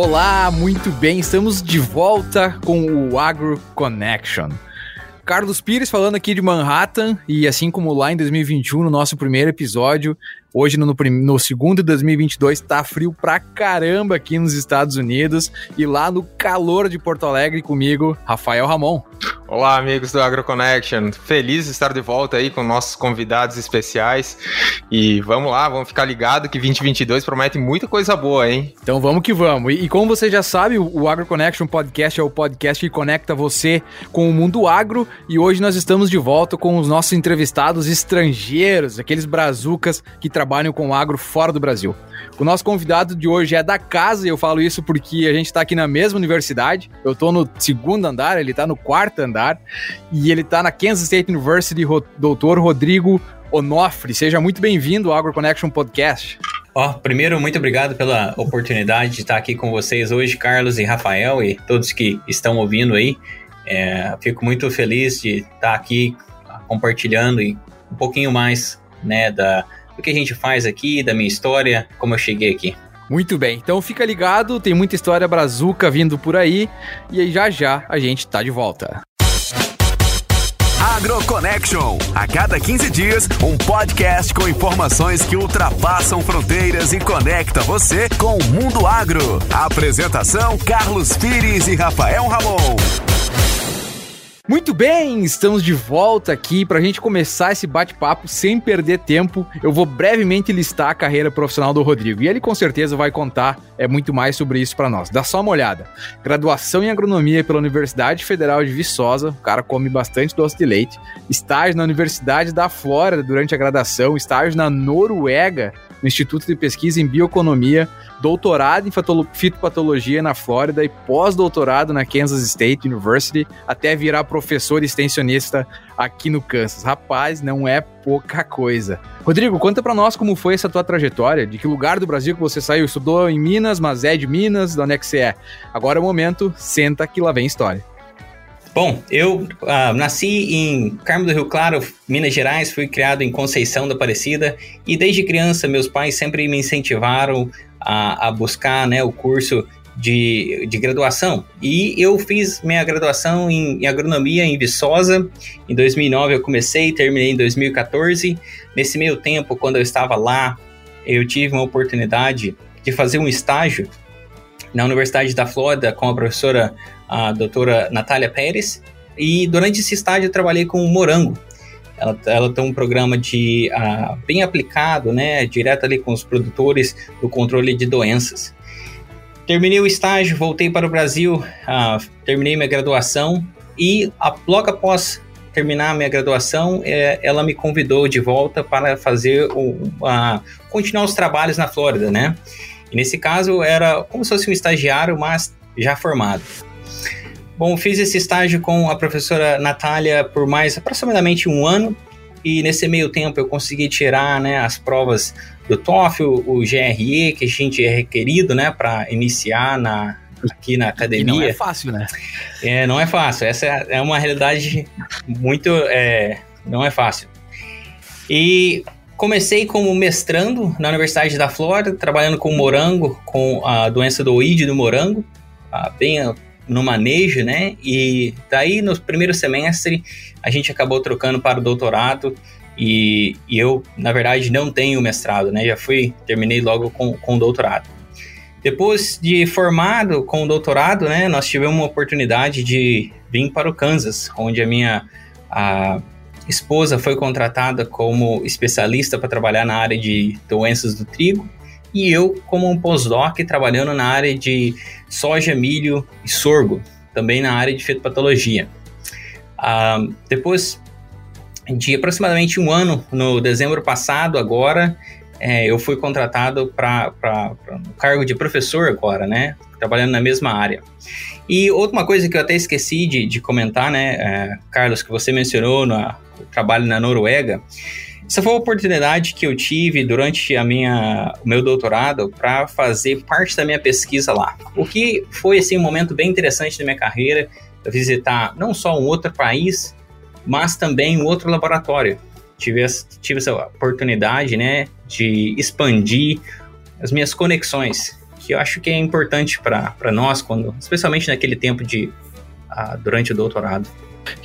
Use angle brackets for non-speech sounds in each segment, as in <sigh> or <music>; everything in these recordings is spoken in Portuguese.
Olá, muito bem, estamos de volta com o Agro Connection. Carlos Pires falando aqui de Manhattan, e assim como lá em 2021, no nosso primeiro episódio, Hoje, no, no segundo de 2022, tá frio pra caramba aqui nos Estados Unidos. E lá no calor de Porto Alegre, comigo, Rafael Ramon. Olá, amigos do AgroConnection. Feliz de estar de volta aí com nossos convidados especiais. E vamos lá, vamos ficar ligado que 2022 promete muita coisa boa, hein? Então vamos que vamos. E, e como você já sabe, o AgroConnection Podcast é o podcast que conecta você com o mundo agro. E hoje nós estamos de volta com os nossos entrevistados estrangeiros, aqueles brazucas que trabalham com agro fora do Brasil. O nosso convidado de hoje é da casa, e eu falo isso porque a gente está aqui na mesma universidade. Eu estou no segundo andar, ele está no quarto andar, e ele está na Kansas State University, doutor Rodrigo Onofre. Seja muito bem-vindo ao Agro Connection Podcast. Ó, oh, primeiro, muito obrigado pela oportunidade de estar aqui com vocês hoje, Carlos e Rafael, e todos que estão ouvindo aí. É, fico muito feliz de estar aqui compartilhando e um pouquinho mais né, da, do que a gente faz aqui, da minha história, como eu cheguei aqui. Muito bem, então fica ligado, tem muita história brazuca vindo por aí, e aí já já a gente tá de volta. AgroConnection. A cada 15 dias, um podcast com informações que ultrapassam fronteiras e conecta você com o mundo agro. Apresentação: Carlos Pires e Rafael Ramon. Muito bem, estamos de volta aqui para a gente começar esse bate-papo sem perder tempo. Eu vou brevemente listar a carreira profissional do Rodrigo e ele com certeza vai contar é muito mais sobre isso para nós. Dá só uma olhada. Graduação em agronomia pela Universidade Federal de Viçosa, o cara come bastante doce de leite. Estágio na Universidade da Flórida durante a graduação, estágio na Noruega no Instituto de Pesquisa em Bioeconomia, doutorado em fitopatologia na Flórida e pós-doutorado na Kansas State University, até virar professor extensionista aqui no Kansas. Rapaz, não é pouca coisa. Rodrigo, conta para nós como foi essa tua trajetória, de que lugar do Brasil que você saiu, estudou em Minas, mas é de Minas, de onde é que você é? Agora é o momento, senta que lá vem história. Bom, eu uh, nasci em Carmo do Rio Claro, Minas Gerais, fui criado em Conceição da Aparecida e desde criança meus pais sempre me incentivaram a, a buscar né, o curso de, de graduação. E eu fiz minha graduação em, em, agronomia em Viçosa. Em 2009 eu comecei, terminei em 2014. Nesse meio tempo, quando eu estava lá, eu tive uma oportunidade de fazer um estágio na Universidade da Flórida com a professora a doutora Natália Pérez. E durante esse estágio eu trabalhei com o Morango. Ela, ela tem um programa de uh, bem aplicado, né, direto ali com os produtores do controle de doenças. Terminei o estágio, voltei para o Brasil, uh, terminei minha graduação e a, logo após terminar minha graduação, é, ela me convidou de volta para fazer o, continuar os trabalhos na Flórida, né? E nesse caso era como se fosse um estagiário, mas já formado. Bom, fiz esse estágio com a professora Natália por mais aproximadamente um ano e nesse meio tempo eu consegui tirar né, as provas do TOEFL, o GRE, que a gente é requerido né, para iniciar na, aqui na academia. E não é fácil, né? É, não é fácil. Essa é uma realidade muito. É, não é fácil. E comecei como mestrando na Universidade da Flórida, trabalhando com morango, com a doença do OID do morango, bem no manejo, né? E daí no primeiro semestre a gente acabou trocando para o doutorado e, e eu, na verdade, não tenho mestrado, né? Já fui, terminei logo com, com o doutorado. Depois de formado com o doutorado, né, nós tivemos uma oportunidade de vir para o Kansas, onde a minha a esposa foi contratada como especialista para trabalhar na área de doenças do trigo e eu como um pós-doc trabalhando na área de soja, milho e sorgo, também na área de fitopatologia. Ah, depois de aproximadamente um ano, no dezembro passado, agora, é, eu fui contratado para o cargo de professor agora, né? Trabalhando na mesma área. E outra coisa que eu até esqueci de, de comentar, né, é, Carlos, que você mencionou no trabalho na Noruega, essa foi uma oportunidade que eu tive durante a minha, o meu doutorado para fazer parte da minha pesquisa lá. O que foi assim, um momento bem interessante da minha carreira, visitar não só um outro país, mas também um outro laboratório. Tive, tive essa oportunidade né, de expandir as minhas conexões que eu acho que é importante para nós, quando, especialmente naquele tempo de uh, durante o doutorado.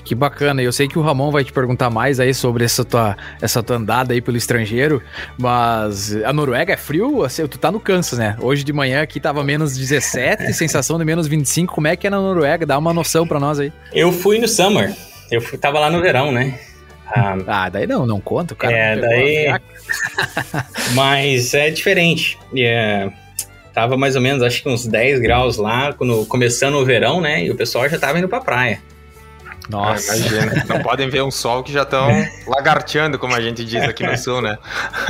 Que bacana, eu sei que o Ramon vai te perguntar mais aí sobre essa tua, essa tua andada aí pelo estrangeiro, mas a Noruega é frio? Assim, tu tá no Kansas, né? Hoje de manhã aqui tava menos 17, <laughs> sensação de menos 25. Como é que é na Noruega? Dá uma noção pra nós aí. Eu fui no summer, eu fui, tava lá no verão, né? Ah, ah daí não, não conta, cara. É, daí. <laughs> <laughs> mas é diferente. Yeah. É, tava mais ou menos, acho que uns 10 graus lá, quando começando o verão, né? E o pessoal já tava indo pra praia. Nossa. Ah, imagina. Não podem ver um sol que já estão <laughs> lagarteando, como a gente diz aqui no sul, né?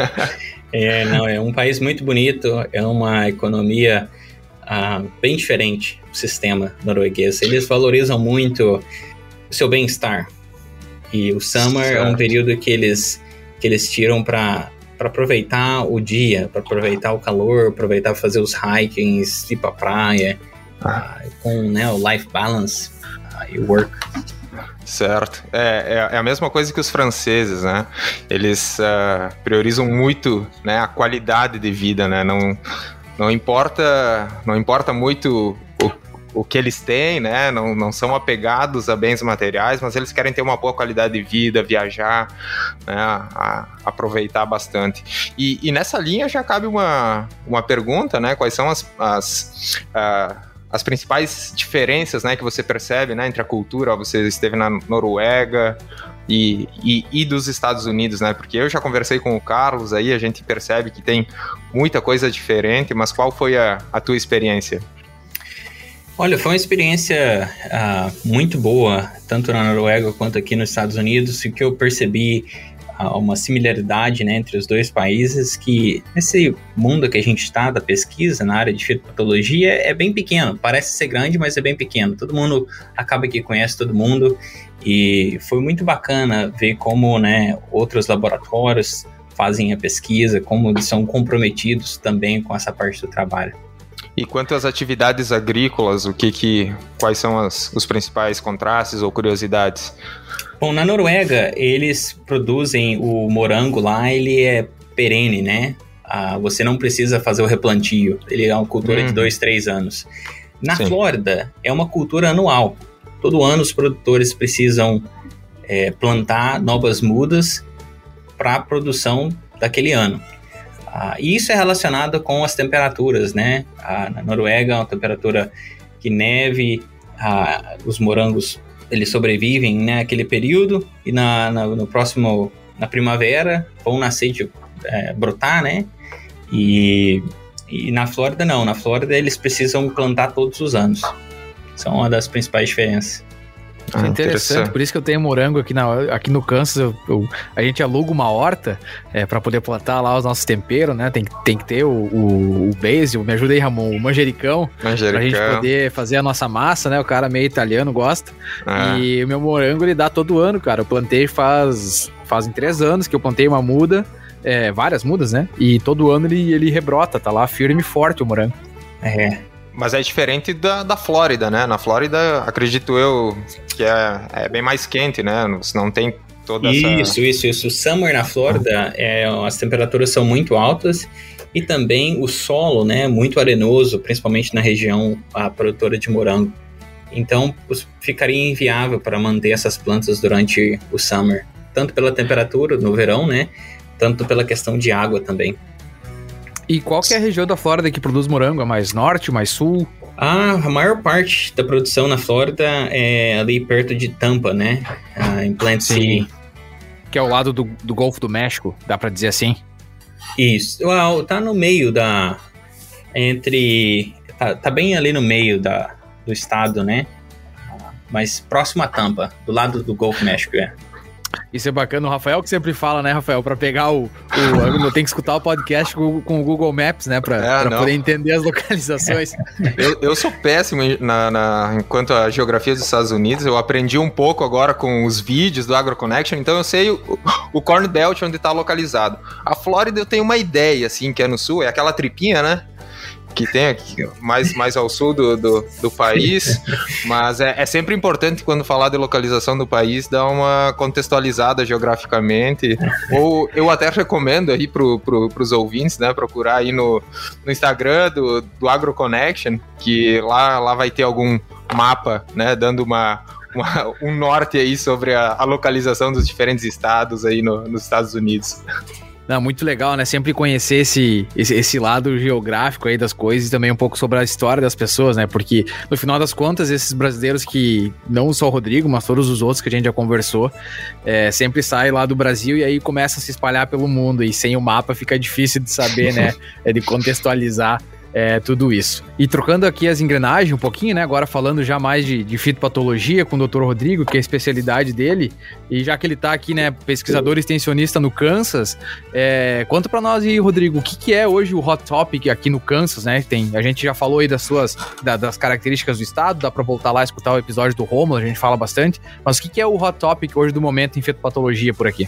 <laughs> é, não, é um país muito bonito, é uma economia ah, bem diferente do sistema norueguês. Eles valorizam muito o seu bem-estar. E o summer certo. é um período que eles, que eles tiram para para aproveitar o dia, para aproveitar o calor, aproveitar fazer os hikings, ir para praia, ah. com né, o life balance uh, e work. Certo. É, é, é, a mesma coisa que os franceses, né? Eles uh, priorizam muito né, a qualidade de vida, né? Não, não, importa, não importa muito o que eles têm, né? Não, não são apegados a bens materiais, mas eles querem ter uma boa qualidade de vida, viajar, né? A, a aproveitar bastante. E, e, nessa linha já cabe uma, uma pergunta, né? Quais são as, as uh, as principais diferenças né, que você percebe né, entre a cultura, você esteve na Noruega e, e, e, dos Estados Unidos, né? Porque eu já conversei com o Carlos aí, a gente percebe que tem muita coisa diferente, mas qual foi a, a tua experiência? Olha, foi uma experiência uh, muito boa, tanto na Noruega quanto aqui nos Estados Unidos. O que eu percebi uh, uma similaridade né, entre os dois países, que nesse mundo que a gente está da pesquisa na área de fitopatologia é bem pequeno. Parece ser grande, mas é bem pequeno. Todo mundo acaba que conhece todo mundo e foi muito bacana ver como né, outros laboratórios fazem a pesquisa, como eles são comprometidos também com essa parte do trabalho. E quanto às atividades agrícolas, o que que, quais são as, os principais contrastes ou curiosidades? Bom, na Noruega eles produzem o morango lá, ele é perene, né? Ah, você não precisa fazer o replantio. Ele é uma cultura de uhum. dois, três anos. Na Sim. Flórida é uma cultura anual. Todo ano os produtores precisam é, plantar novas mudas para a produção daquele ano. Ah, e isso é relacionado com as temperaturas, né? Ah, na Noruega, é uma temperatura que neve, ah, os morangos eles sobrevivem naquele né, período e na, na, no próximo na primavera vão nascer de é, brotar, né? E, e na Flórida não, na Flórida eles precisam plantar todos os anos. São uma das principais diferenças. Ah, interessante, interessante, por isso que eu tenho morango aqui, na, aqui no Kansas. Eu, eu, a gente aluga uma horta é, para poder plantar lá os nossos temperos, né? Tem, tem que ter o, o, o basil, me ajuda aí, Ramon, o manjericão, manjericão, pra gente poder fazer a nossa massa, né? O cara meio italiano gosta. Ah. E o meu morango ele dá todo ano, cara. Eu plantei faz fazem três anos que eu plantei uma muda, é, várias mudas, né? E todo ano ele, ele rebrota, tá lá firme e forte o morango. É, mas é diferente da, da Flórida, né? Na Flórida, acredito eu, que é, é bem mais quente, né? Você não tem toda isso, essa... Isso, isso, isso. O summer na Flórida, é, as temperaturas são muito altas e também o solo, né? Muito arenoso, principalmente na região a produtora de morango. Então, ficaria inviável para manter essas plantas durante o summer. Tanto pela temperatura no verão, né? Tanto pela questão de água também. E qual que é a região da Flórida que produz morango? É mais norte, mais sul? Ah, a maior parte da produção na Flórida é ali perto de Tampa, né? Ah, em Plant City. Que é o lado do, do Golfo do México, dá para dizer assim? Isso. Uau, tá no meio da. Entre. Tá, tá bem ali no meio da, do estado, né? Mas próximo a Tampa, do lado do Golfo México, é. Isso é bacana. O Rafael que sempre fala, né, Rafael? Para pegar o, o. Tem que escutar o podcast com, com o Google Maps, né? Para é, poder entender as localizações. eu, eu sou péssimo na, na, enquanto a geografia dos Estados Unidos. Eu aprendi um pouco agora com os vídeos do AgroConnection, então eu sei o, o Corn Belt onde está localizado. A Flórida eu tenho uma ideia, assim, que é no sul, é aquela tripinha, né? Que tem aqui, mais, mais ao sul do, do, do país, mas é, é, sempre importante quando falar de localização do país dar uma contextualizada geograficamente, ou eu até recomendo aí pro, pro, pros ouvintes, né, procurar aí no, no Instagram do, do AgroConnection, que lá, lá vai ter algum mapa, né, dando uma, uma, um norte aí sobre a, a, localização dos diferentes estados aí no, nos Estados Unidos. Não, muito legal, né? Sempre conhecer esse, esse, esse, lado geográfico aí das coisas e também um pouco sobre a história das pessoas, né? Porque, no final das contas, esses brasileiros que, não só o Rodrigo, mas todos os outros que a gente já conversou, é, sempre saem lá do Brasil e aí começa a se espalhar pelo mundo. E sem o mapa fica difícil de saber, né? <laughs> É de contextualizar é, tudo isso. E trocando aqui as engrenagens um pouquinho, né? Agora falando já mais de, de fitopatologia com o Dr. Rodrigo, que é a especialidade dele, e já que ele está aqui, né, pesquisador extensionista no Kansas, é, conta para nós aí, Rodrigo, o que, que é hoje o Hot Topic aqui no Kansas, né? Tem, a gente já falou aí das suas, da, das características do estado, dá para voltar lá e escutar o episódio do Romulo, a gente fala bastante, mas o que, que é o Hot Topic hoje do momento em fitopatologia por aqui?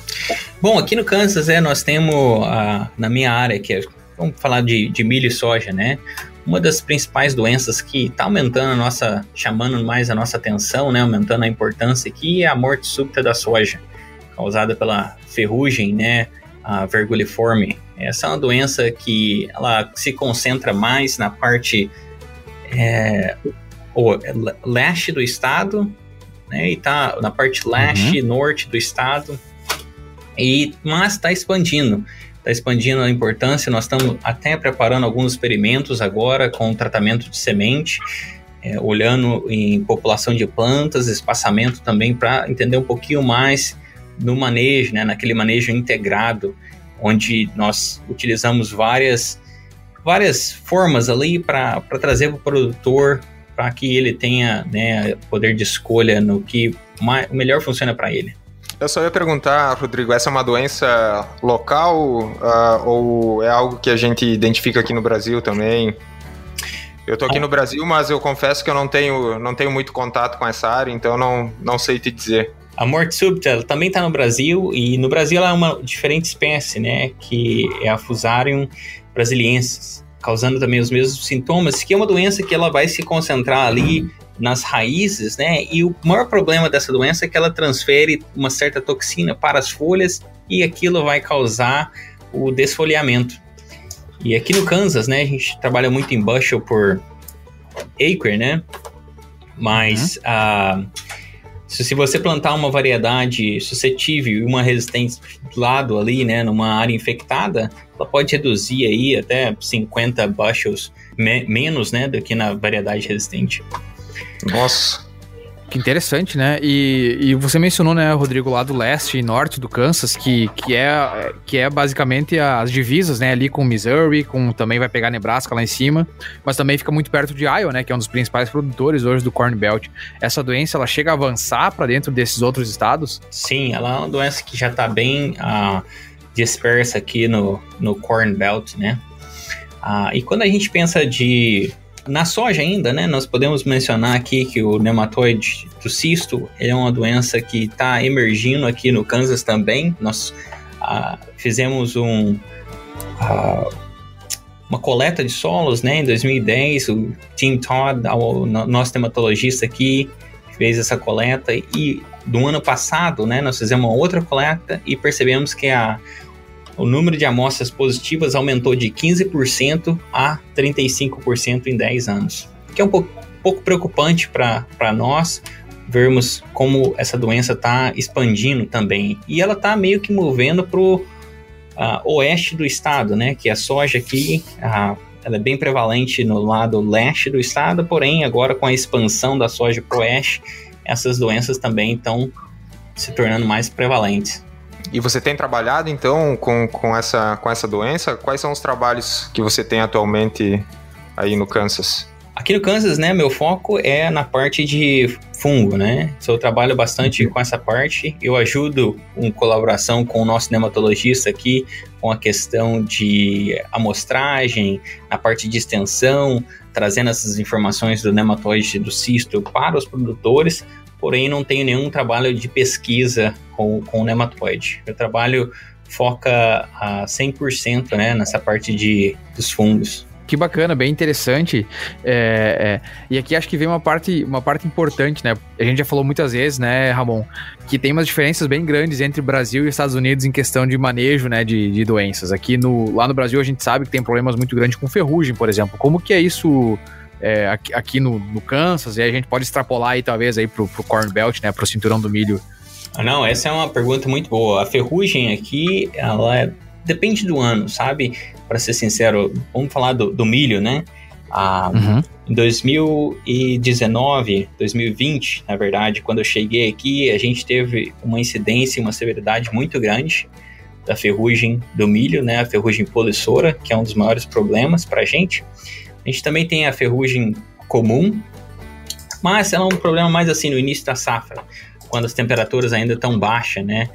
Bom, aqui no Kansas, é, nós temos, uh, na minha área, que é vamos falar de, de milho e soja, né? Uma das principais doenças que está aumentando a nossa, chamando mais a nossa atenção, né? Aumentando a importância aqui é a morte súbita da soja, causada pela ferrugem, né? A verguliforme. Essa é uma doença que ela se concentra mais na parte é, o, leste do estado, né? E tá na parte leste uhum. norte do estado. E, mas está expandindo está expandindo a importância. Nós estamos até preparando alguns experimentos agora com tratamento de semente, é, olhando em população de plantas, espaçamento também para entender um pouquinho mais no manejo, né, naquele manejo integrado, onde nós utilizamos várias, várias formas ali para trazer para o produtor para que ele tenha né, poder de escolha no que mais, melhor funciona para ele. Eu só ia perguntar, Rodrigo, essa é uma doença local uh, ou é algo que a gente identifica aqui no Brasil também? Eu tô aqui no Brasil, mas eu confesso que eu não tenho, não tenho muito contato com essa área, então não, não sei te dizer. A morte súbita também está no Brasil e no Brasil ela é uma diferente espécie, né, que é a Fusarium brasiliensis, causando também os mesmos sintomas, que é uma doença que ela vai se concentrar ali nas raízes, né? E o maior problema dessa doença é que ela transfere uma certa toxina para as folhas e aquilo vai causar o desfolhamento. E aqui no Kansas, né, a gente trabalha muito em bushel por acre, né? Mas uhum. uh, se você plantar uma variedade suscetível e uma resistente do lado ali, né, numa área infectada, ela pode reduzir aí até 50 bushels me menos, né, do que na variedade resistente. Nossa. Que interessante, né? E, e você mencionou, né, Rodrigo, lá do leste e norte do Kansas, que, que, é, que é basicamente as divisas, né, ali com Missouri, com também vai pegar Nebraska lá em cima, mas também fica muito perto de Iowa, né, que é um dos principais produtores hoje do Corn Belt. Essa doença, ela chega a avançar para dentro desses outros estados? Sim, ela é uma doença que já está bem uh, dispersa aqui no, no Corn Belt, né? Uh, e quando a gente pensa de na soja ainda, né, nós podemos mencionar aqui que o nematóide do cisto é uma doença que está emergindo aqui no Kansas também. Nós ah, fizemos um, ah, uma coleta de solos né, em 2010. O Tim Todd, o nosso nematologista aqui, fez essa coleta e do ano passado, né, nós fizemos uma outra coleta e percebemos que a o número de amostras positivas aumentou de 15% a 35% em 10 anos, que é um pouco, pouco preocupante para nós vermos como essa doença está expandindo também. E ela está meio que movendo para o uh, oeste do estado, né? Que a soja aqui, ela é bem prevalente no lado leste do estado, porém agora com a expansão da soja para o oeste, essas doenças também estão se tornando mais prevalentes. E você tem trabalhado então com, com, essa, com essa doença? Quais são os trabalhos que você tem atualmente aí no Kansas? Aqui no Kansas, né, meu foco é na parte de fungo, né? So, eu trabalho bastante com essa parte. Eu ajudo em colaboração com o nosso nematologista aqui com a questão de amostragem, na parte de extensão, trazendo essas informações do nematóide do cisto para os produtores, porém não tenho nenhum trabalho de pesquisa com, com o nematóide. Meu trabalho foca a 100% né, nessa parte de, dos fungos. Que bacana, bem interessante. É, é, e aqui acho que vem uma parte, uma parte importante, né? A gente já falou muitas vezes, né, Ramon, que tem umas diferenças bem grandes entre Brasil e Estados Unidos em questão de manejo, né, de, de doenças. Aqui no, lá no Brasil a gente sabe que tem problemas muito grandes com ferrugem, por exemplo. Como que é isso é, aqui, aqui no, no, Kansas? E a gente pode extrapolar aí talvez aí pro, pro Corn Belt, né, pro cinturão do milho. Ah, não, essa é uma pergunta muito boa. A ferrugem aqui, ela é, depende do ano, sabe? para ser sincero, vamos falar do, do milho, né? Ah, uhum. Em 2019, 2020, na verdade, quando eu cheguei aqui, a gente teve uma incidência, uma severidade muito grande da ferrugem do milho, né? A ferrugem polissora, que é um dos maiores problemas para a gente. A gente também tem a ferrugem comum, mas ela é um problema mais assim no início da safra, quando as temperaturas ainda estão baixas, né?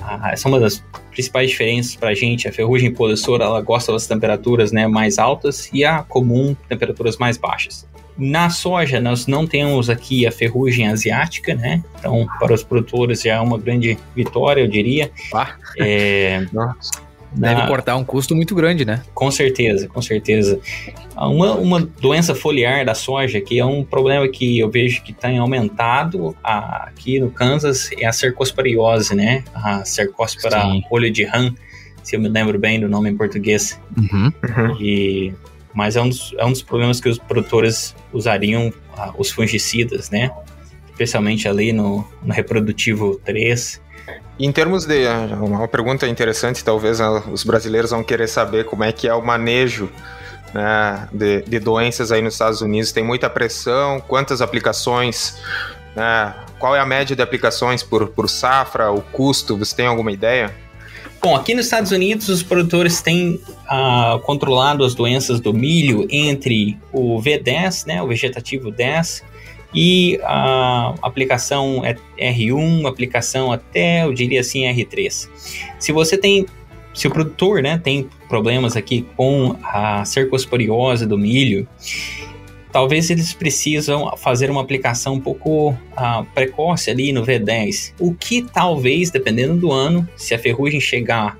Ah, essa é uma das principais diferenças para a gente. A ferrugem polissora ela gosta das temperaturas né, mais altas e a comum temperaturas mais baixas. Na soja, nós não temos aqui a ferrugem asiática, né? Então, para os produtores já é uma grande vitória, eu diria. Ah. É, <laughs> Nossa. Deve na... cortar um custo muito grande, né? Com certeza, com certeza. Uma, uma doença foliar da soja, que é um problema que eu vejo que tem aumentado a, aqui no Kansas, é a cercosporiose, né? A cercospora Sim. olho de rã, se eu me lembro bem do nome em português. Uhum. Uhum. E, mas é um, dos, é um dos problemas que os produtores usariam ah, os fungicidas, né? Especialmente ali no, no reprodutivo 3 em termos de. Uma pergunta interessante, talvez né, os brasileiros vão querer saber como é que é o manejo né, de, de, doenças aí nos Estados Unidos. Tem muita pressão, quantas aplicações, né, qual é a média de aplicações por, por safra, o custo, você tem alguma ideia? Bom, aqui nos Estados Unidos os produtores têm ah, controlado as doenças do milho entre o V10, né, o vegetativo 10, e a aplicação é R1, aplicação até, eu diria assim, R3. Se você tem, se o produtor né, tem problemas aqui com a cercosporiose do milho, talvez eles precisam fazer uma aplicação um pouco uh, precoce ali no V10, o que talvez, dependendo do ano, se a ferrugem chegar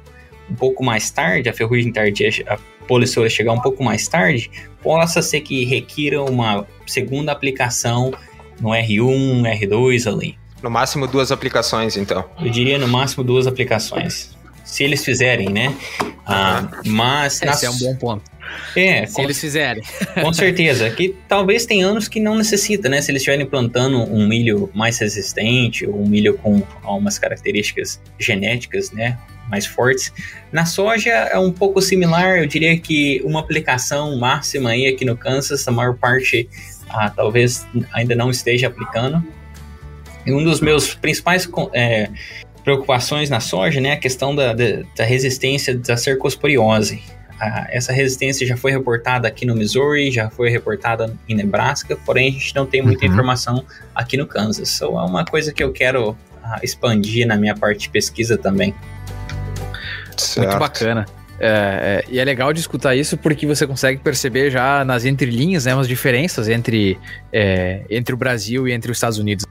um pouco mais tarde, a ferrugem tardia, a polissora chegar um pouco mais tarde, possa ser que requira uma segunda aplicação no R1, R2 ali. No máximo duas aplicações, então. Eu diria no máximo duas aplicações. Se eles fizerem, né? Ah, mas. Esse nas... é um bom ponto. É, se com... eles fizerem. Com certeza. Que talvez tem anos que não necessita, né? Se eles estiverem plantando um milho mais resistente, ou um milho com algumas características genéticas, né? Mais fortes. Na soja é um pouco similar, eu diria que uma aplicação máxima aí aqui no Kansas, a maior parte ah, talvez ainda não esteja aplicando. E um dos meus principais é, preocupações na soja né, é a questão da, da, da resistência da cercosporiose. Ah, essa resistência já foi reportada aqui no Missouri, já foi reportada em Nebraska, porém a gente não tem muita uhum. informação aqui no Kansas. Então é uma coisa que eu quero ah, expandir na minha parte de pesquisa também. Certo. Muito bacana. É, é, e é legal de escutar isso porque você consegue perceber já nas entrelinhas né, umas diferenças entre, é, entre o Brasil e entre os Estados Unidos.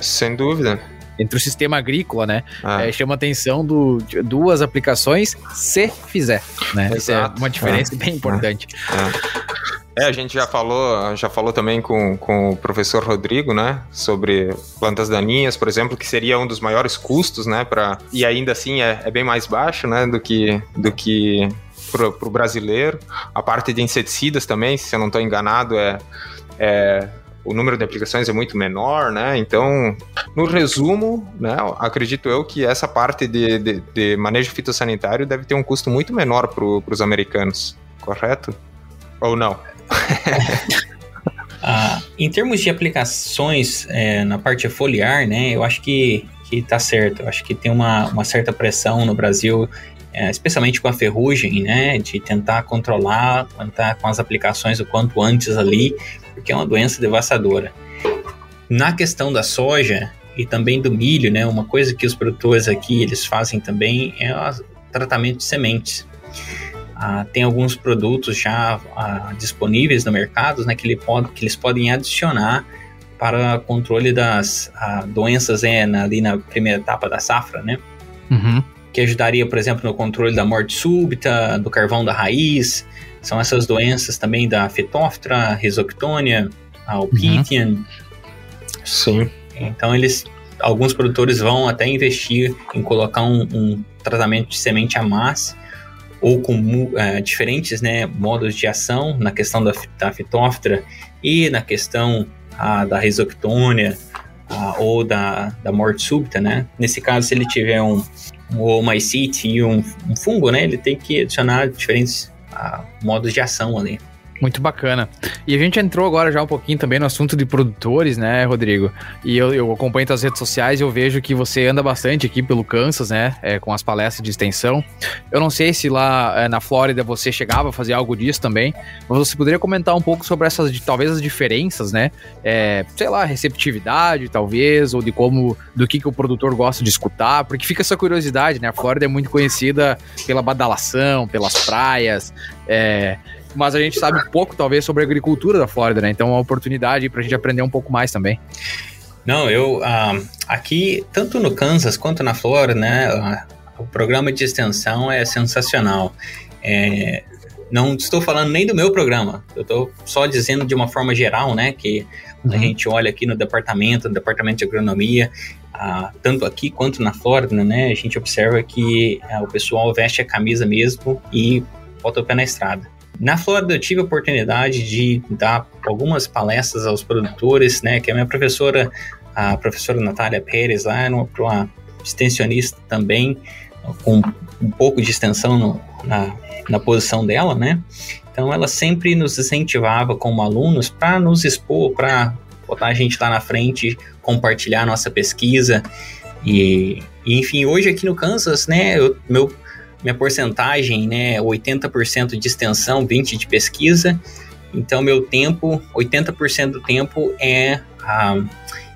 Sem dúvida. Entre o sistema agrícola, né? Ah. É, chama atenção do, de duas aplicações se fizer. Né? Isso é uma diferença bem importante. É. É, a gente já falou, já falou também com, com o professor Rodrigo, né, sobre plantas daninhas, por exemplo, que seria um dos maiores custos, né, para e ainda assim é, é, bem mais baixo, né, do que do que para o brasileiro. A parte de inseticidas também, se eu não estou enganado, é, é o número de aplicações é muito menor, né? Então, no resumo, né, acredito eu que essa parte de, de, de manejo fitossanitário deve ter um custo muito menor para os americanos, correto? Ou não? <laughs> ah, em termos de aplicações é, na parte foliar, né, eu acho que, que tá certo. Eu acho que tem uma, uma certa pressão no Brasil, é, especialmente com a ferrugem, né, de tentar controlar, tentar com as aplicações o quanto antes ali, porque é uma doença devastadora. Na questão da soja e também do milho, né, uma coisa que os produtores aqui eles fazem também é o tratamento de sementes. Ah, tem alguns produtos já ah, disponíveis no mercado né, que, ele pode, que eles podem adicionar para controle das ah, doenças é, na, ali na primeira etapa da safra, né? Uhum. Que ajudaria, por exemplo, no controle da morte súbita, do carvão da raiz. São essas doenças também da Phytophthora, Rhizoctonia, a Opitian. Uhum. Sim. Então eles, alguns produtores vão até investir em colocar um, um tratamento de semente a massa ou com é, diferentes né, modos de ação na questão da, da e na questão a, da Rhizoctonia a, ou da, da morte súbita, né? Nesse caso, se ele tiver um, um e um, um, fungo, né? Ele tem que adicionar diferentes a, modos de ação ali. Muito bacana. E a gente entrou agora já um pouquinho também no assunto de produtores, né, Rodrigo? E eu, eu acompanho as redes sociais e eu vejo que você anda bastante aqui pelo Kansas, né, é, com as palestras de extensão. Eu não sei se lá é, na Flórida você chegava a fazer algo disso também, mas você poderia comentar um pouco sobre essas, talvez as diferenças, né? É, sei lá, receptividade, talvez, ou de como, do que, que o produtor gosta de escutar, porque fica essa curiosidade, né? A Flórida é muito conhecida pela badalação, pelas praias, é, mas a gente sabe pouco, talvez, sobre a agricultura da Flórida, né? Então é uma oportunidade para a gente aprender um pouco mais também. Não, eu uh, aqui, tanto no Kansas quanto na Flórida, né? Uh, o programa de extensão é sensacional. É, não estou falando nem do meu programa, eu estou só dizendo de uma forma geral, né? Que uhum. a gente olha aqui no departamento, no departamento de agronomia, uh, tanto aqui quanto na Flórida, né? A gente observa que o pessoal veste a camisa mesmo e bota o pé na estrada. Na Flórida eu tive a oportunidade de dar algumas palestras aos produtores, né, que a minha professora, a professora Natália Pérez, lá era uma extensionista também, com um pouco de extensão no, na, na posição dela, né? Então ela sempre nos incentivava como alunos para nos expor, para botar a gente lá na frente, compartilhar nossa pesquisa. E, e enfim, hoje aqui no Kansas, né, eu, meu minha porcentagem, né, 80% de extensão, 20% de pesquisa. Então, meu tempo, 80% do tempo é ah,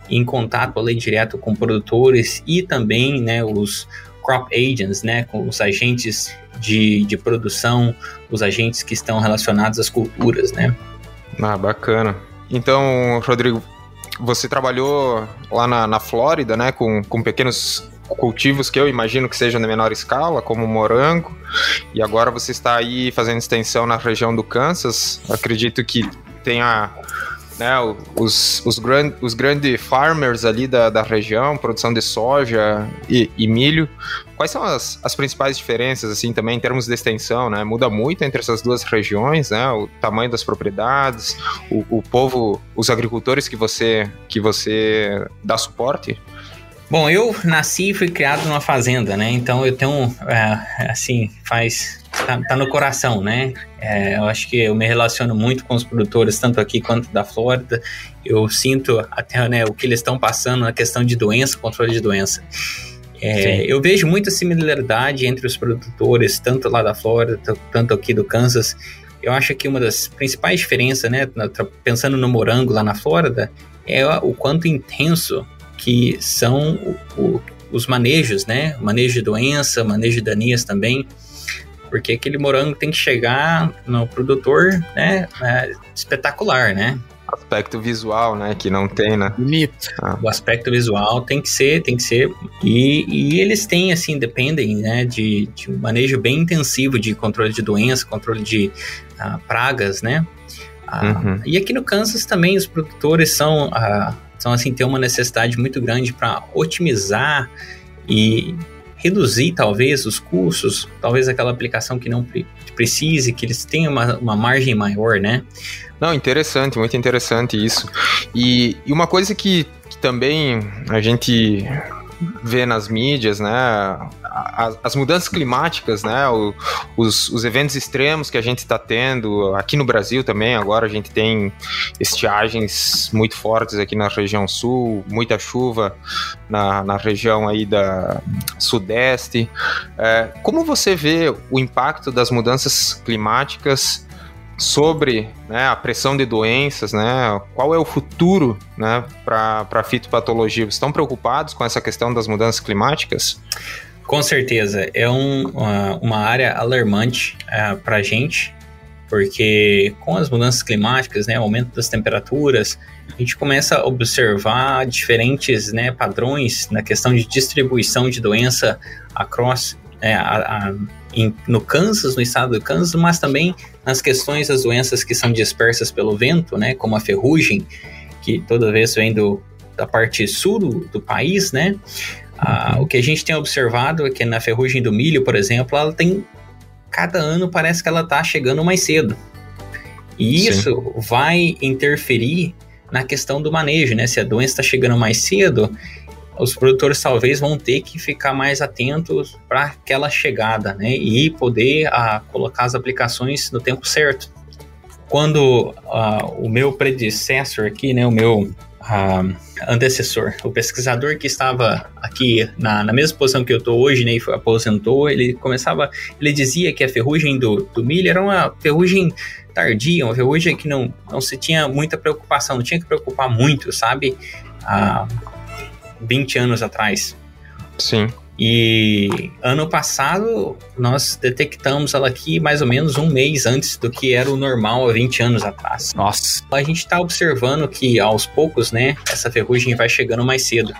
em contato ali direto com produtores e também, né, os crop agents, né, com os agentes de, de produção, os agentes que estão relacionados às culturas, né. Ah, bacana. Então, Rodrigo, você trabalhou lá na, na Flórida, né, com, com pequenos cultivos que eu imagino que sejam de menor escala, como morango, e agora você está aí fazendo extensão na região do Kansas. Acredito que tenha né, os, os, grand, os grandes farmers ali da, da região, produção de soja e, e, milho. Quais são as, as principais diferenças, assim, também em termos de extensão, né? Muda muito entre essas duas regiões, né? O tamanho das propriedades, o, o povo, os agricultores que você, que você dá suporte? Bom, eu nasci e fui criado numa fazenda, né? Então eu tenho, é, assim, faz. Tá, tá, no coração, né? É, eu acho que eu me relaciono muito com os produtores, tanto aqui quanto da Flórida. Eu sinto até né, o que eles estão passando na questão de doença, controle de doença. É, eu vejo muita similaridade entre os produtores, tanto lá da Flórida, tanto aqui do Kansas. Eu acho que uma das principais diferenças, né, pensando no morango lá na Flórida, é o quanto intenso que são o, o, os manejos, né? Manejo de doença, manejo de daninhas também, porque aquele morango tem que chegar no produtor, né? É, espetacular, né? aspecto visual, né, que não tem, né? Bonito. Ah. O aspecto visual tem que ser, tem que ser. E, e eles têm, assim, dependem, né, de, de, um manejo bem intensivo de controle de doença, controle de uh, pragas, né? Uh, uhum. E aqui no Kansas também os produtores são uh, então, assim, tem uma necessidade muito grande para otimizar e reduzir, talvez, os custos, talvez aquela aplicação que não precise, que eles tenham uma, uma margem maior, né? Não, interessante, muito interessante isso. E, e uma coisa que, que também a gente vê nas mídias, né, as, as mudanças climáticas, né, o, os, os eventos extremos que a gente está tendo aqui no Brasil também. Agora a gente tem estiagens muito fortes aqui na região sul, muita chuva na, na região aí da sudeste. É, como você vê o impacto das mudanças climáticas sobre né, a pressão de doenças, né, qual é o futuro né, para a fitopatologia? Vocês estão preocupados com essa questão das mudanças climáticas? Com certeza, é um, uma, uma área alarmante é, para a gente, porque com as mudanças climáticas, né, aumento das temperaturas, a gente começa a observar diferentes né, padrões na questão de distribuição de doença across né, a, a, em, no Kansas, no estado do Kansas, mas também nas questões das doenças que são dispersas pelo vento, né, como a ferrugem, que toda vez vem do, da parte sul do, do país, né? Ah, o que a gente tem observado é que na ferrugem do milho, por exemplo, ela tem cada ano parece que ela está chegando mais cedo. E isso Sim. vai interferir na questão do manejo, né? Se a doença está chegando mais cedo, os produtores talvez vão ter que ficar mais atentos para aquela chegada, né? E poder ah, colocar as aplicações no tempo certo. Quando ah, o meu predecessor aqui, né? O meu ah, antecessor, o pesquisador que estava aqui na, na mesma posição que eu estou hoje, né, aposentou, ele começava, ele dizia que a ferrugem do, do milho era uma ferrugem tardia, uma ferrugem que não, não se tinha muita preocupação, não tinha que preocupar muito, sabe, há 20 anos atrás. Sim. E ano passado nós detectamos ela aqui mais ou menos um mês antes do que era o normal há 20 anos atrás. Nossa. A gente está observando que aos poucos, né, essa ferrugem vai chegando mais cedo.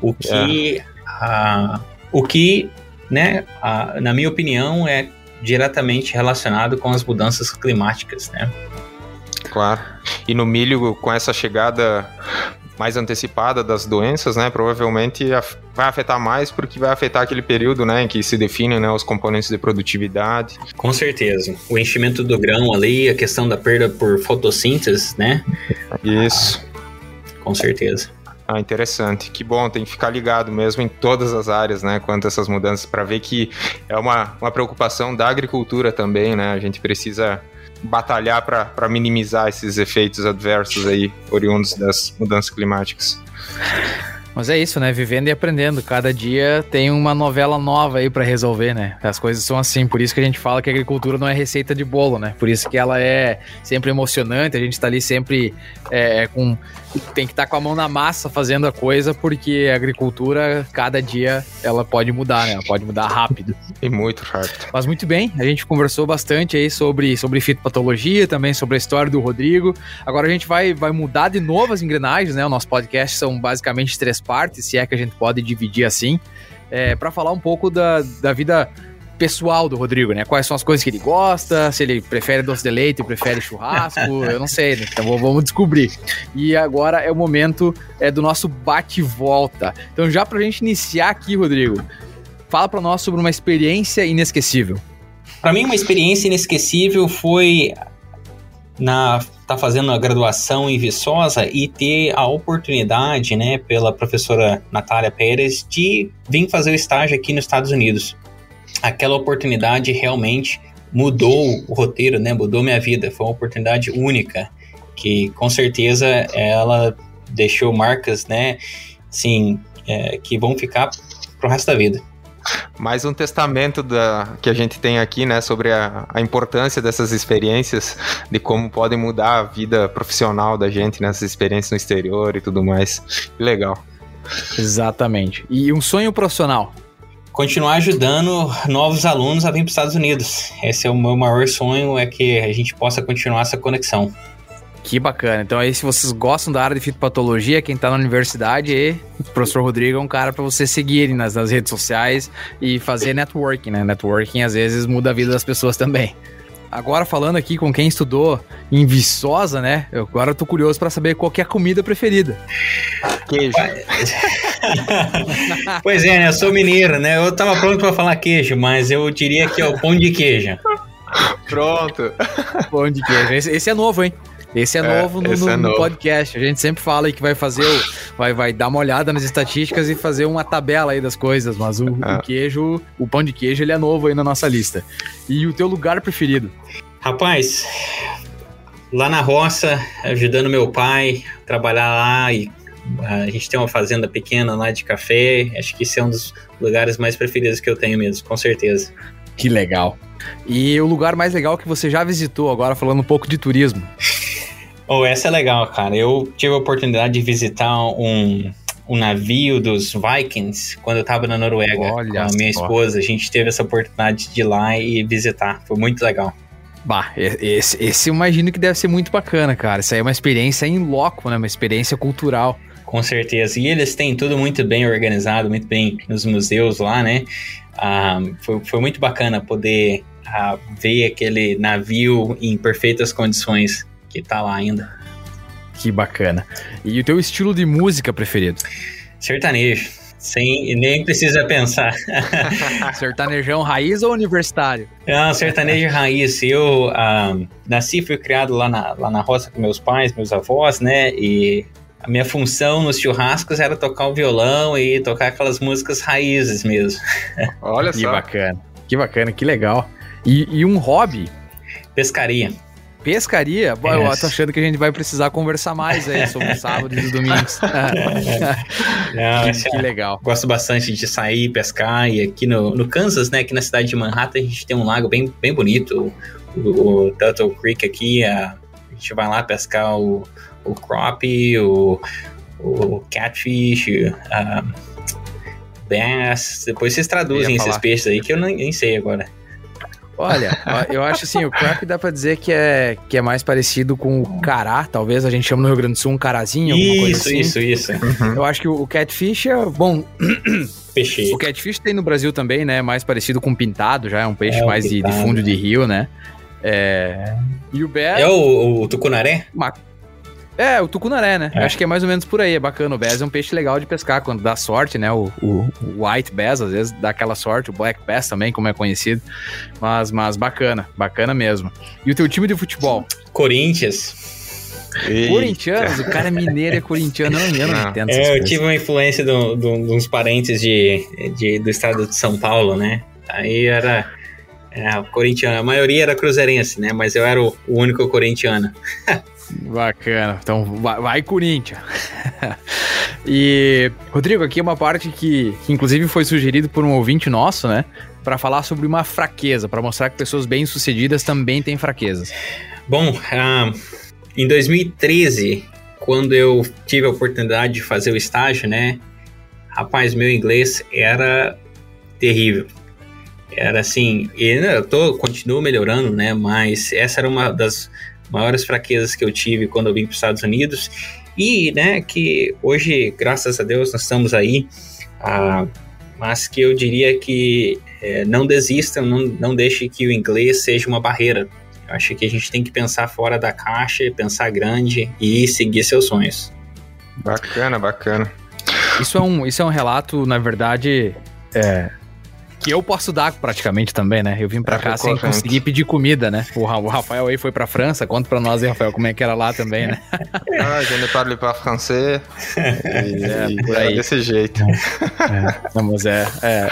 O que, é. a, o que, né, a, na minha opinião, é diretamente relacionado com as mudanças climáticas, né? Claro. E no milho, com essa chegada mais antecipada das doenças, né, provavelmente vai afetar mais porque vai afetar aquele período, né, em que se definem, né, os componentes de produtividade. Com certeza. O enchimento do grão ali, a questão da perda por fotossíntese, né? Isso. Ah, com certeza. Ah, interessante. Que bom, tem que ficar ligado mesmo em todas as áreas, né, quanto a essas mudanças, para ver que é uma, uma preocupação da agricultura também, né? A gente precisa batalhar para minimizar esses efeitos adversos aí oriundos das mudanças climáticas. Mas é isso, né? Vivendo e aprendendo. Cada dia tem uma novela nova aí para resolver, né? As coisas são assim. Por isso que a gente fala que a agricultura não é receita de bolo, né? Por isso que ela é sempre emocionante. A gente tá ali sempre é, com tem que estar tá com a mão na massa fazendo a coisa, porque a agricultura, cada dia, ela pode mudar, né? Ela pode mudar rápido. E muito rápido. Mas muito bem, a gente conversou bastante aí sobre, sobre fitopatologia, também sobre a história do Rodrigo. Agora a gente vai, vai mudar de novo as engrenagens, né? O nosso podcast são basicamente três partes, se é que a gente pode dividir assim. É, para falar um pouco da, da vida pessoal do Rodrigo, né? Quais são as coisas que ele gosta, se ele prefere doce de leite, prefere churrasco, <laughs> eu não sei, né? Então vamos descobrir. E agora é o momento é, do nosso bate-volta. Então já pra gente iniciar aqui, Rodrigo, fala para nós sobre uma experiência inesquecível. Para mim, uma experiência inesquecível foi na tá fazendo a graduação em Viçosa e ter a oportunidade, né, pela professora Natália Pérez de vir fazer o estágio aqui nos Estados Unidos aquela oportunidade realmente mudou o roteiro, né? Mudou minha vida. Foi uma oportunidade única que com certeza ela deixou marcas, né? Sim, é, que vão ficar pro resto da vida. Mais um testamento da, que a gente tem aqui, né, sobre a, a, importância dessas experiências, de como podem mudar a vida profissional da gente nessas experiências no exterior e tudo mais. Que legal. Exatamente. E um sonho profissional? continuar ajudando novos alunos a vir para os Estados Unidos. Esse é o meu maior sonho, é que a gente possa continuar essa conexão. Que bacana. Então aí, se vocês gostam da área de fitopatologia, quem está na universidade, e o professor Rodrigo é um cara para você seguir nas, nas redes sociais e fazer networking, né? Networking às vezes muda a vida das pessoas também. Agora falando aqui com quem estudou em Viçosa, né? Eu agora tô curioso para saber qual é a comida preferida. Queijo. <laughs> pois é, né? Eu sou mineiro, né? Eu tava pronto para falar queijo, mas eu diria que é o pão de queijo. Pronto. Pão de queijo. Esse, esse é novo, hein? Esse é, é novo, no, no, é novo. no, podcast. A gente sempre fala que vai fazer o, vai, vai dar uma olhada nas estatísticas e fazer uma tabela aí das coisas, mas o, o é. queijo, o pão de queijo, ele é novo aí na nossa lista. E o teu lugar preferido? Rapaz, lá na roça, ajudando meu pai a trabalhar lá e a gente tem uma fazenda pequena lá de café. Acho que esse é um dos lugares mais preferidos que eu tenho mesmo, com certeza. Que legal. E o lugar mais legal que você já visitou, agora falando um pouco de turismo? Oh, essa é legal, cara. Eu tive a oportunidade de visitar um, um navio dos Vikings quando eu tava na Noruega Olha com a minha esposa. A gente teve essa oportunidade de ir lá e visitar. Foi muito legal. Bah, esse, esse eu imagino que deve ser muito bacana, cara. Isso aí é uma experiência em loco, né? Uma experiência cultural. Com certeza. E eles têm tudo muito bem organizado, muito bem nos museus lá, né? Ah, foi, foi muito bacana poder ah, ver aquele navio em perfeitas condições que tá lá ainda. Que bacana. E o teu estilo de música preferido? Sertanejo. Sem, nem precisa pensar. <laughs> Sertanejão raiz ou universitário? Não, sertanejo raiz. Eu ah, nasci e fui criado lá na, lá na roça com meus pais, meus avós, né? E a minha função nos churrascos era tocar o violão e tocar aquelas músicas raízes mesmo. Olha que só. Que bacana, que bacana, que legal. E, e um hobby? Pescaria. Pescaria? Bom, eu tô achando que a gente vai precisar conversar mais aí sobre <laughs> sábado e domingos. <laughs> Não, <laughs> que, que é, legal. Gosto bastante de sair, pescar. E aqui no, no Kansas, né? Aqui na cidade de Manhattan, a gente tem um lago bem, bem bonito. O, o Turtle Creek aqui. A, a gente vai lá pescar o, o o, o catfish, a bass. Depois vocês traduzem esses peixes aí que eu nem, nem sei agora. Olha, eu acho assim, o crap dá pra dizer que é, que é mais parecido com o cará, talvez a gente chama no Rio Grande do Sul um carazinho, alguma isso, coisa assim. Isso, isso, isso. Eu acho que o, catfish é, bom... <coughs> Peixe. O catfish tem no Brasil também, né, mais parecido com pintado, já é um peixe é, mais de, de, fundo de rio, né. É... E o bear... É o, o tucunaré? Uma é, o tucunaré, né? É. Acho que é mais ou menos por aí, é bacana. O bass é um peixe legal de pescar quando dá sorte, né? O, o, o white bass às vezes dá aquela sorte, o black bass também, como é conhecido. Mas, mas bacana, bacana mesmo. E o teu time de futebol? Corinthians. Eita. Corintianos, o cara é mineiro é corintiano, eu não, não entendo. É, eu tive uma influência de uns parentes de, de, do estado de São Paulo, né? Aí era é, corintiano, a maioria era cruzeirense, né? Mas eu era o, o único corintiano. <laughs> Bacana. Então vai, vai Corinthians. <laughs> e, Rodrigo, aqui é uma parte que, que inclusive foi sugerido por um ouvinte nosso, né? Para falar sobre uma fraqueza, para mostrar que pessoas bem-sucedidas também têm fraquezas. Bom, uh, em 2013, quando eu tive a oportunidade de fazer o estágio, né? Rapaz, meu inglês era terrível. Era assim, né, eu tô, continuo melhorando, né? Mas essa era uma das maiores fraquezas que eu tive quando eu vim para os Estados Unidos e, né, que hoje, graças a Deus, nós estamos aí, ah, mas que eu diria que é, não desistam, não, não deixe que o inglês seja uma barreira. Eu acho que a gente tem que pensar fora da caixa, pensar grande e seguir seus sonhos. Bacana, bacana. Isso é um, isso é um relato, na verdade, é, que eu posso dar praticamente também, né? Eu vim pra é cá sem conseguir pedir comida, né? O, Rafael aí foi pra França, conta pra nós, aí, Rafael, como é que era lá também, né? <laughs> ah, je ne parle pas français. E, é, por aí. Desse jeito. É, não, mas é, é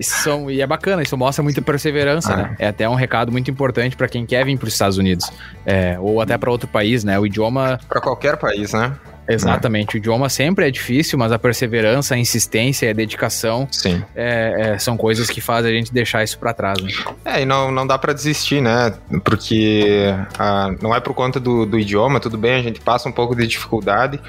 são, e é bacana, isso mostra muita perseverança, ah. né? É até um recado muito importante para quem quer vir para os Estados Unidos, é, ou até para outro país, né? O idioma. Para qualquer país, né? Exatamente. O idioma sempre é difícil, mas a perseverança, a insistência e a dedicação é, é, são coisas que fazem a gente deixar isso para trás. Né? É, e não, não dá para desistir, né? Porque ah, não é por conta do, do, idioma, tudo bem, a gente passa um pouco de dificuldade,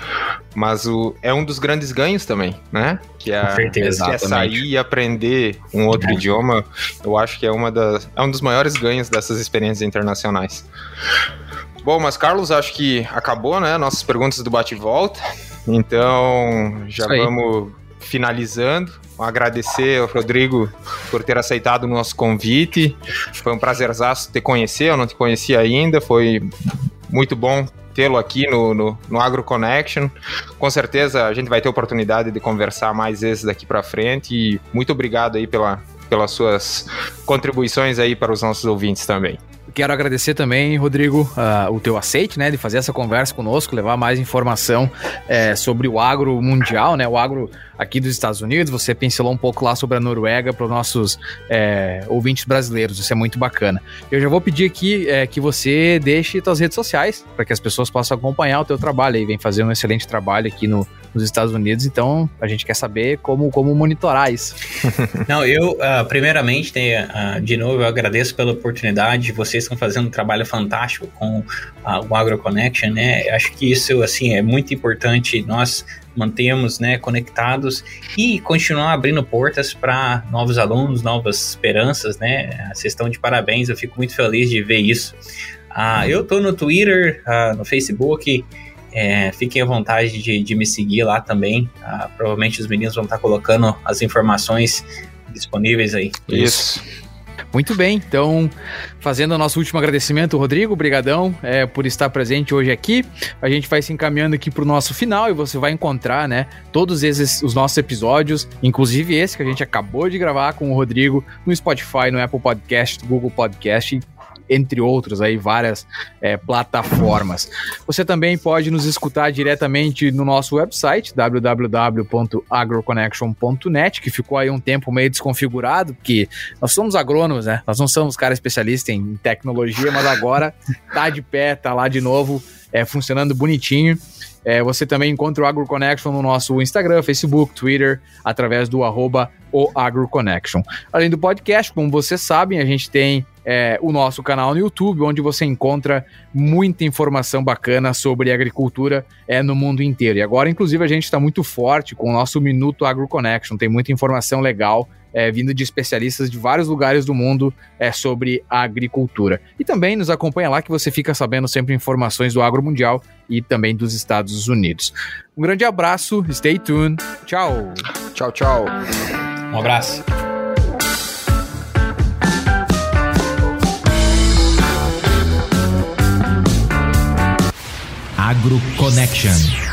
mas o, é um dos grandes ganhos também, né? Que é, certeza, que é sair e aprender um outro é. idioma. Eu acho que é, uma das, é um dos maiores ganhos dessas experiências internacionais. Bom, mas Carlos, acho que acabou, né? Nossas perguntas do bate-volta. Então, já vamos finalizando. Agradecer ao Rodrigo por ter aceitado o nosso convite. Foi um prazerzaço te conhecer, eu não te conhecia ainda. Foi muito bom tê-lo aqui no, no, no Agro Connection. Com certeza a gente vai ter oportunidade de conversar mais vezes daqui para frente. E muito obrigado aí pela, pelas suas contribuições aí para os nossos ouvintes também. Quero agradecer também, Rodrigo, uh, o teu aceite, né, de fazer essa conversa conosco, levar mais informação é, sobre o agro mundial, né, o agro aqui dos Estados Unidos. Você pincelou um pouco lá sobre a Noruega para os nossos é, ouvintes brasileiros. Isso é muito bacana. Eu já vou pedir aqui é, que você deixe suas redes sociais para que as pessoas possam acompanhar o teu trabalho. E vem fazer um excelente trabalho aqui no, nos Estados Unidos. Então a gente quer saber como, como monitorar isso. <laughs> Não, eu uh, primeiramente, uh, de novo, eu agradeço pela oportunidade. Vocês estão fazendo um trabalho fantástico com uh, o Agro Connection, né? Acho que isso assim é muito importante. Nós mantemos né, conectados e continuar abrindo portas para novos alunos, novas esperanças, né? Vocês estão de parabéns, eu fico muito feliz de ver isso. Uh, eu estou no Twitter, no Facebook É, fiquem à vontade de, de, me seguir lá também. Ah, provavelmente os meninos vão estar colocando as informações disponíveis aí. Isso. Muito bem, então, fazendo o nosso último agradecimento, Rodrigo, brigadão é, por estar presente hoje aqui. A gente vai se encaminhando aqui para o nosso final e você vai encontrar, né, todos esses os nossos episódios, inclusive esse que a gente acabou de gravar com o Rodrigo no Spotify, no Apple Podcast, no Google Podcast entre outros aí, várias é, plataformas. Você também pode nos escutar diretamente no nosso website, www.agroconnection.net, que ficou aí um tempo meio desconfigurado, porque nós somos agrônomos, né? Nós não somos caras especialistas em tecnologia, mas agora <laughs> tá de pé, tá lá de novo, é, funcionando bonitinho. É, você também encontra o AgroConnection no nosso Instagram, Facebook, Twitter, através do arroba o AgroConnection. Além do podcast, como vocês sabem, a gente tem é, o nosso canal no YouTube, onde você encontra muita informação bacana sobre agricultura é, no mundo inteiro. E agora, inclusive, a gente está muito forte com o nosso Minuto AgroConnection, tem muita informação legal é, vindo de especialistas de vários lugares do mundo é, sobre a agricultura. E também nos acompanha lá que você fica sabendo sempre informações do agro mundial e também dos Estados Unidos. Um grande abraço, stay tuned, tchau! Tchau, tchau! Um abraço! Agro Connection.